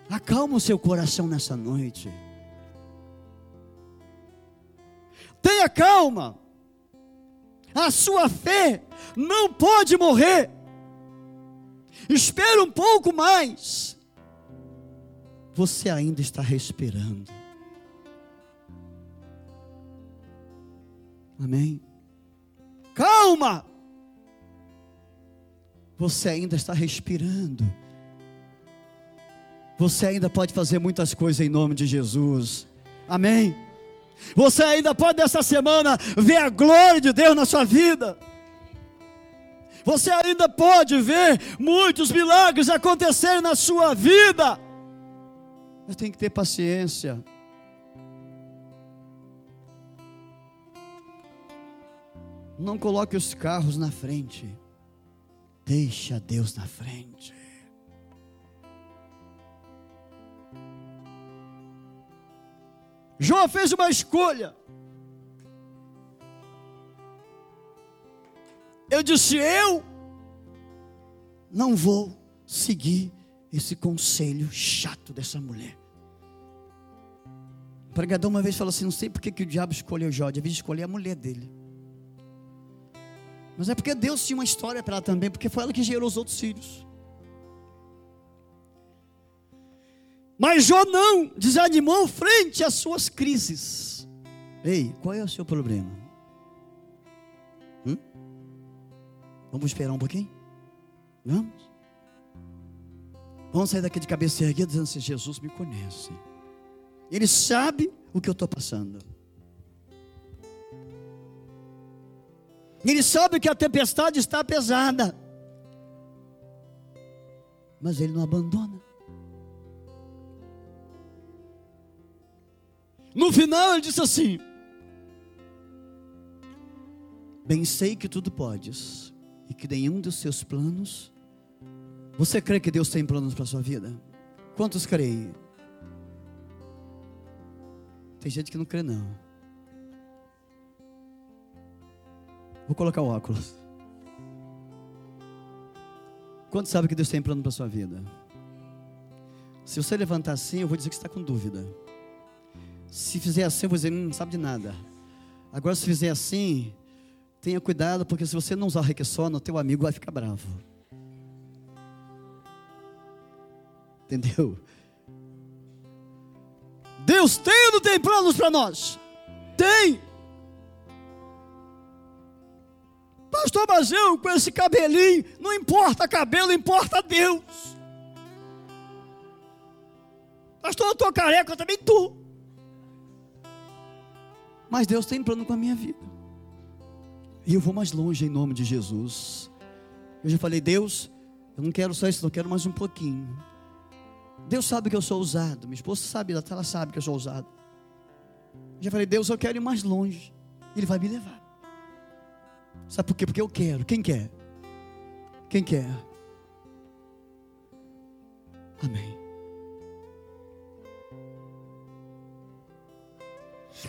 Acalma o seu coração nessa noite. Tenha calma. A sua fé não pode morrer. Espera um pouco mais. Você ainda está respirando. Amém. Calma. Você ainda está respirando. Você ainda pode fazer muitas coisas em nome de Jesus. Amém. Você ainda pode nessa semana ver a glória de Deus na sua vida. Você ainda pode ver muitos milagres acontecerem na sua vida. Mas tem que ter paciência. Não coloque os carros na frente. Deixa Deus na frente. Jó fez uma escolha. Eu disse: Eu não vou seguir esse conselho chato dessa mulher. Pregador uma vez falou assim: Não sei porque que o diabo escolheu Jó, devia escolher a mulher dele. Mas é porque Deus tinha uma história para ela também, porque foi ela que gerou os outros filhos. Mas Jó não desanimou frente às suas crises. Ei, qual é o seu problema? Hum? Vamos esperar um pouquinho? Vamos? Vamos sair daqui de cabeça erguida dizendo assim: Jesus me conhece. Ele sabe o que eu estou passando. Ele sabe que a tempestade está pesada. mas Ele não abandona. No final, Ele disse assim: Bem sei que tudo podes, e que nenhum dos seus planos. Você crê que Deus tem planos para a sua vida? Quantos creem? Tem gente que não crê, não. Vou colocar o óculos. Quantos sabe que Deus tem plano para sua vida? Se você levantar assim, eu vou dizer que está com dúvida. Se fizer assim, eu vou dizer, hum, não sabe de nada. Agora, se fizer assim, tenha cuidado, porque se você não usar o requessono, teu amigo vai ficar bravo. Entendeu? Deus tem ou não tem planos para nós? Tem. Pastor, mas eu com esse cabelinho, não importa cabelo, importa Deus. Pastor, eu estou careca, eu também estou. Mas Deus tem plano com a minha vida. E eu vou mais longe em nome de Jesus. Eu já falei, Deus, eu não quero só isso, eu quero mais um pouquinho. Deus sabe que eu sou ousado. Minha esposa sabe, ela sabe que eu sou ousado. Já falei, Deus, eu quero ir mais longe. Ele vai me levar. Sabe por quê? Porque eu quero. Quem quer? Quem quer? Amém.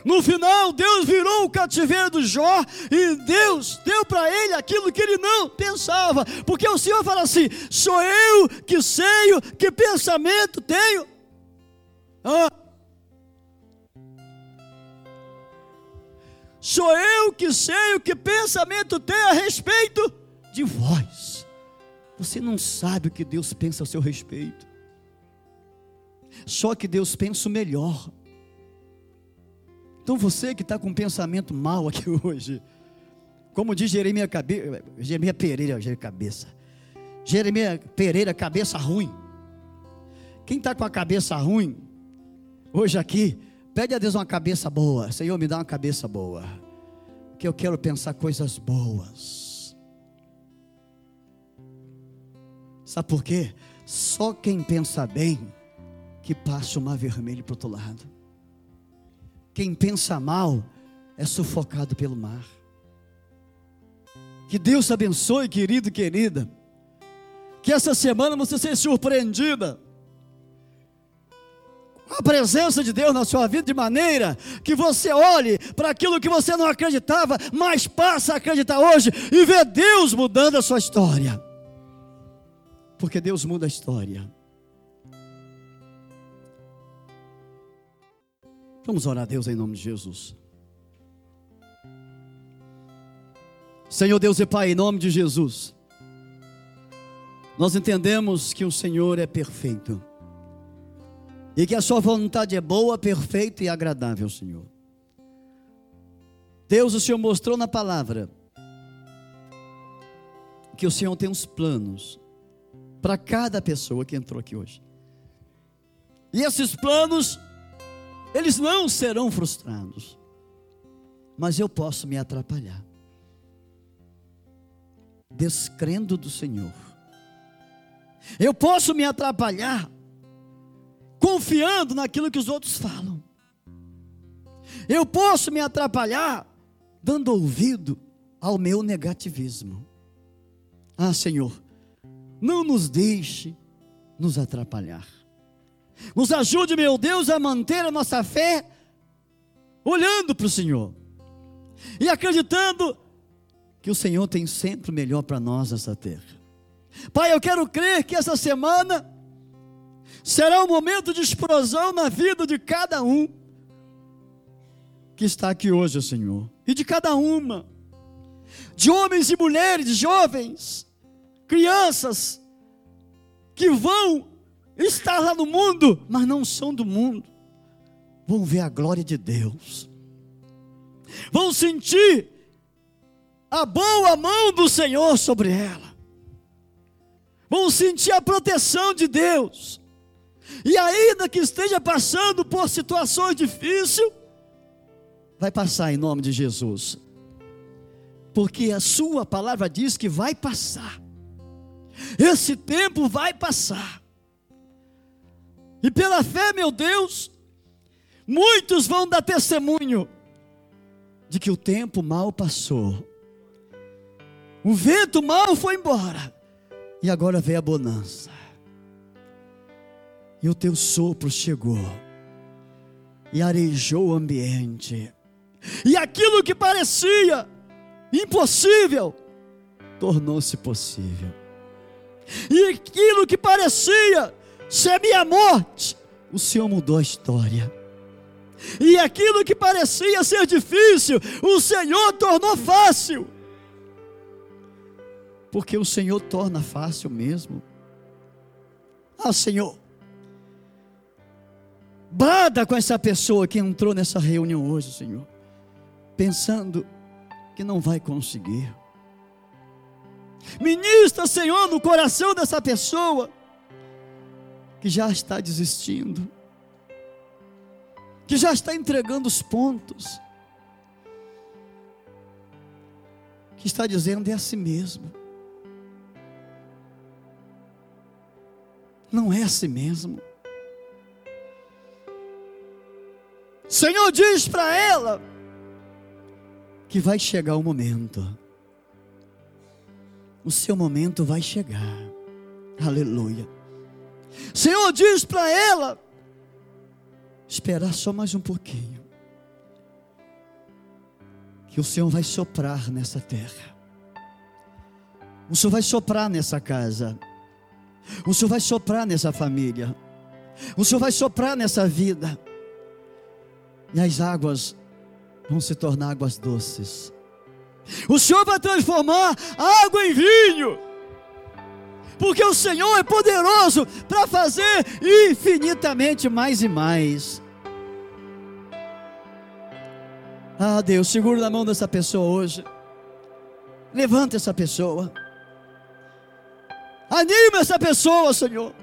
No final, Deus virou o cativeiro do Jó e Deus deu para ele aquilo que ele não pensava, porque o Senhor fala assim: sou eu que sei que pensamento tenho. Ah. Sou eu que sei o que pensamento tenho a respeito de vós. Você não sabe o que Deus pensa a seu respeito. Só que Deus pensa o melhor. Então você que está com um pensamento mal aqui hoje, como diz Jeremias, Cabe... Jeremias Pereira, Cabeça, Jeremias Pereira, cabeça ruim. Quem está com a cabeça ruim, hoje aqui, pede a Deus uma cabeça boa. Senhor, me dá uma cabeça boa, que eu quero pensar coisas boas. Sabe por quê? Só quem pensa bem que passa o mar vermelho para o outro lado. Quem pensa mal é sufocado pelo mar. Que Deus abençoe, querido e querida. Que essa semana você seja surpreendida com a presença de Deus na sua vida de maneira que você olhe para aquilo que você não acreditava, mas passa a acreditar hoje e vê Deus mudando a sua história. Porque Deus muda a história. Vamos orar a Deus em nome de Jesus. Senhor Deus e Pai, em nome de Jesus, nós entendemos que o Senhor é perfeito e que a Sua vontade é boa, perfeita e agradável, Senhor. Deus, o Senhor mostrou na palavra que o Senhor tem uns planos para cada pessoa que entrou aqui hoje. E esses planos eles não serão frustrados, mas eu posso me atrapalhar, descrendo do Senhor. Eu posso me atrapalhar, confiando naquilo que os outros falam. Eu posso me atrapalhar, dando ouvido ao meu negativismo. Ah, Senhor, não nos deixe nos atrapalhar. Nos ajude, meu Deus, a manter a nossa fé olhando para o Senhor e acreditando que o Senhor tem sempre o melhor para nós nessa terra. Pai, eu quero crer que essa semana será um momento de explosão na vida de cada um que está aqui hoje, Senhor, e de cada uma, de homens e mulheres, jovens, crianças, que vão estar lá no mundo, mas não são do mundo, vão ver a glória de Deus, vão sentir a boa mão do Senhor sobre ela, vão sentir a proteção de Deus, e ainda que esteja passando por situações difíceis, vai passar em nome de Jesus, porque a Sua palavra diz que vai passar. Esse tempo vai passar. E pela fé, meu Deus, muitos vão dar testemunho de que o tempo mal passou. O vento mal foi embora. E agora veio a bonança. E o teu sopro chegou. E arejou o ambiente. E aquilo que parecia impossível tornou-se possível. E aquilo que parecia ser minha morte, o Senhor mudou a história. E aquilo que parecia ser difícil, o Senhor tornou fácil. Porque o Senhor torna fácil mesmo. Ah, Senhor, Bada com essa pessoa que entrou nessa reunião hoje, Senhor, pensando que não vai conseguir. Ministra, Senhor, no coração dessa pessoa que já está desistindo, que já está entregando os pontos, que está dizendo é assim mesmo. Não é assim mesmo. Senhor diz para ela que vai chegar o momento. O seu momento vai chegar. Aleluia. Senhor diz para ela esperar só mais um pouquinho. Que o Senhor vai soprar nessa terra. O Senhor vai soprar nessa casa. O Senhor vai soprar nessa família. O Senhor vai soprar nessa vida e as águas vão se tornar águas doces. O Senhor vai transformar água em vinho, porque o Senhor é poderoso para fazer infinitamente mais e mais. Ah, Deus, segura na mão dessa pessoa hoje. Levanta essa pessoa. Anima essa pessoa, Senhor.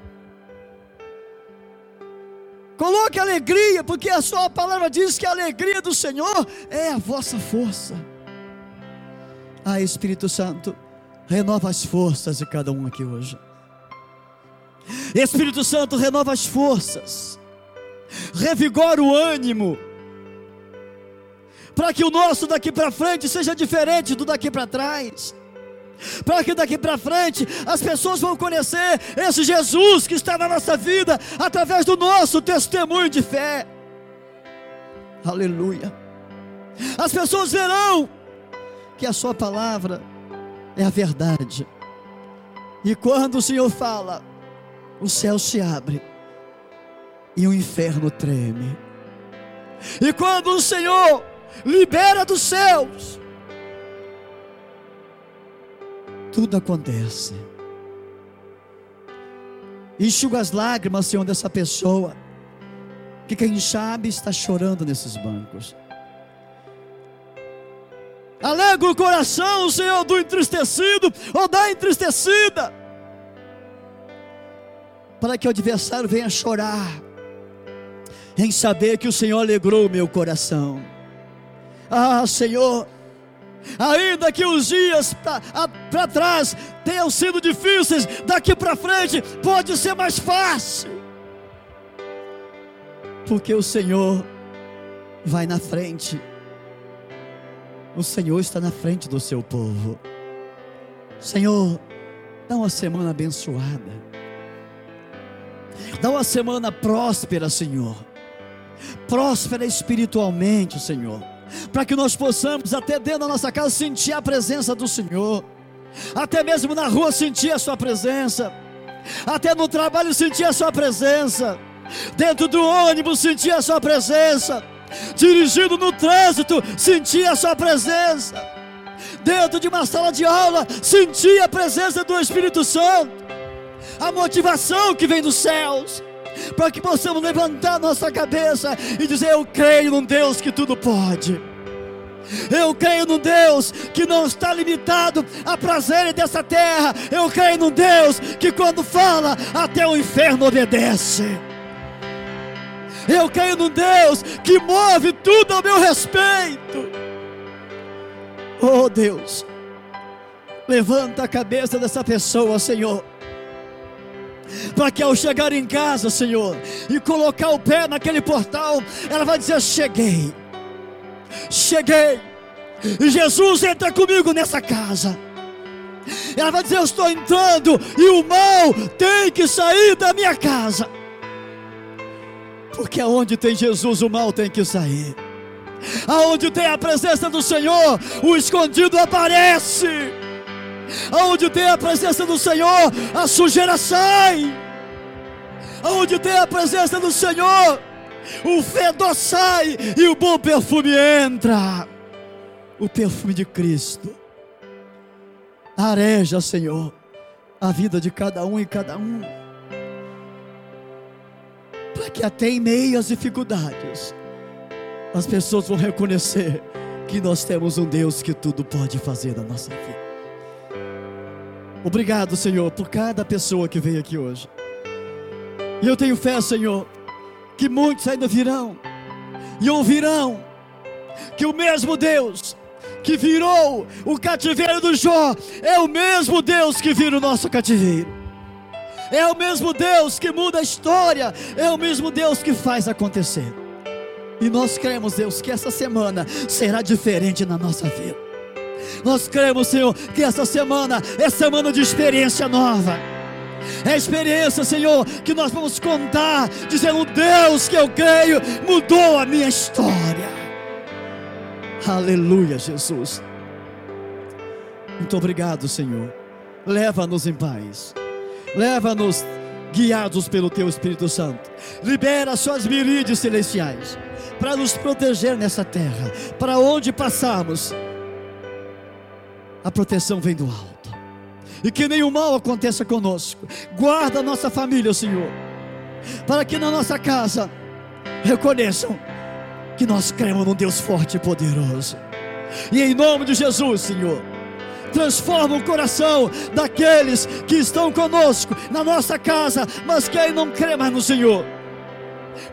Coloque alegria, porque a sua palavra diz que a alegria do Senhor é a vossa força. Ah, Espírito Santo, renova as forças de cada um aqui hoje. Espírito Santo, renova as forças, revigora o ânimo, para que o nosso daqui para frente seja diferente do daqui para trás para que daqui para frente as pessoas vão conhecer esse Jesus que está na nossa vida através do nosso testemunho de fé. Aleluia. As pessoas verão que a Sua palavra é a verdade. E quando o Senhor fala, o céu se abre e o inferno treme. E quando o Senhor libera dos céus, tudo acontece. Enxuga as lágrimas, Senhor, dessa pessoa. Que quem sabe está chorando nesses bancos. Alegra o coração, Senhor, do entristecido ou da entristecida. Para que o adversário venha chorar. Em saber que o Senhor alegrou o meu coração. Ah, Senhor, ainda que os dias para trás tenham sido difíceis, daqui para frente pode ser mais fácil, porque o Senhor vai na frente, o Senhor está na frente do seu povo. Senhor, dá uma semana abençoada, dá uma semana próspera, Senhor, próspera espiritualmente, Senhor para que nós possamos, até dentro da nossa casa, sentir a presença do Senhor, até mesmo na rua, sentir a Sua presença, até no trabalho, sentir a Sua presença, dentro do ônibus, sentir a Sua presença, dirigindo no trânsito, sentir a Sua presença, dentro de uma sala de aula, sentir a presença do Espírito Santo, a motivação que vem dos céus para que possamos levantar nossa cabeça e dizer: Eu creio num Deus que tudo pode. Eu creio num Deus que não está limitado a prazeres dessa terra. Eu creio num Deus que, quando fala, até o inferno obedece. Eu creio num Deus que move tudo ao meu respeito. Oh Deus, Levanta a cabeça dessa pessoa, Senhor. Para que ao chegar em casa, Senhor, e colocar o pé naquele portal, ela vai dizer: Cheguei, cheguei. Jesus entra comigo nessa casa. Ela vai dizer: Eu estou entrando e o mal tem que sair da minha casa. Porque aonde tem Jesus, o mal tem que sair. Aonde tem a presença do Senhor, o escondido aparece. Aonde tem a presença do Senhor, a sujeira sai. Aonde tem a presença do Senhor, o fedor sai e o bom perfume entra. O perfume de Cristo. Areja, Senhor, a vida de cada um e cada um. Para que até em meio às dificuldades, as pessoas vão reconhecer que nós temos um Deus que tudo pode fazer na nossa vida. Obrigado, Senhor, por cada pessoa que veio aqui hoje. E eu tenho fé, Senhor, que muitos ainda virão e ouvirão que o mesmo Deus que virou o cativeiro do Jó é o mesmo Deus que vira o nosso cativeiro. É o mesmo Deus que muda a história, é o mesmo Deus que faz acontecer. E nós cremos, Deus, que essa semana será diferente na nossa vida. Nós cremos, Senhor, que essa semana é semana de experiência nova. É experiência, Senhor, que nós vamos contar, dizendo: Deus que eu creio mudou a minha história. Aleluia, Jesus. Muito obrigado, Senhor. Leva-nos em paz. Leva-nos guiados pelo Teu Espírito Santo. Libera suas miríades celestiais para nos proteger nessa terra. Para onde passarmos, a proteção vem do alto. E que nenhum mal aconteça conosco. Guarda a nossa família, Senhor. Para que na nossa casa reconheçam que nós cremos num Deus forte e poderoso. E em nome de Jesus, Senhor, transforma o coração daqueles que estão conosco na nossa casa, mas que não crê mais no Senhor.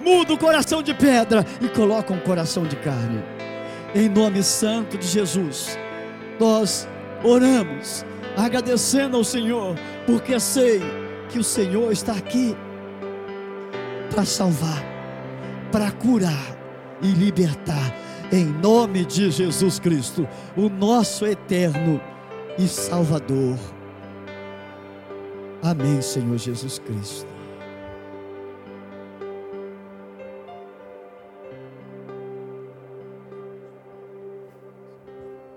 Muda o coração de pedra e coloca um coração de carne. Em nome santo de Jesus, nós oramos, agradecendo ao Senhor, porque sei que o Senhor está aqui para salvar, para curar e libertar, em nome de Jesus Cristo, o nosso eterno e Salvador. Amém, Senhor Jesus Cristo.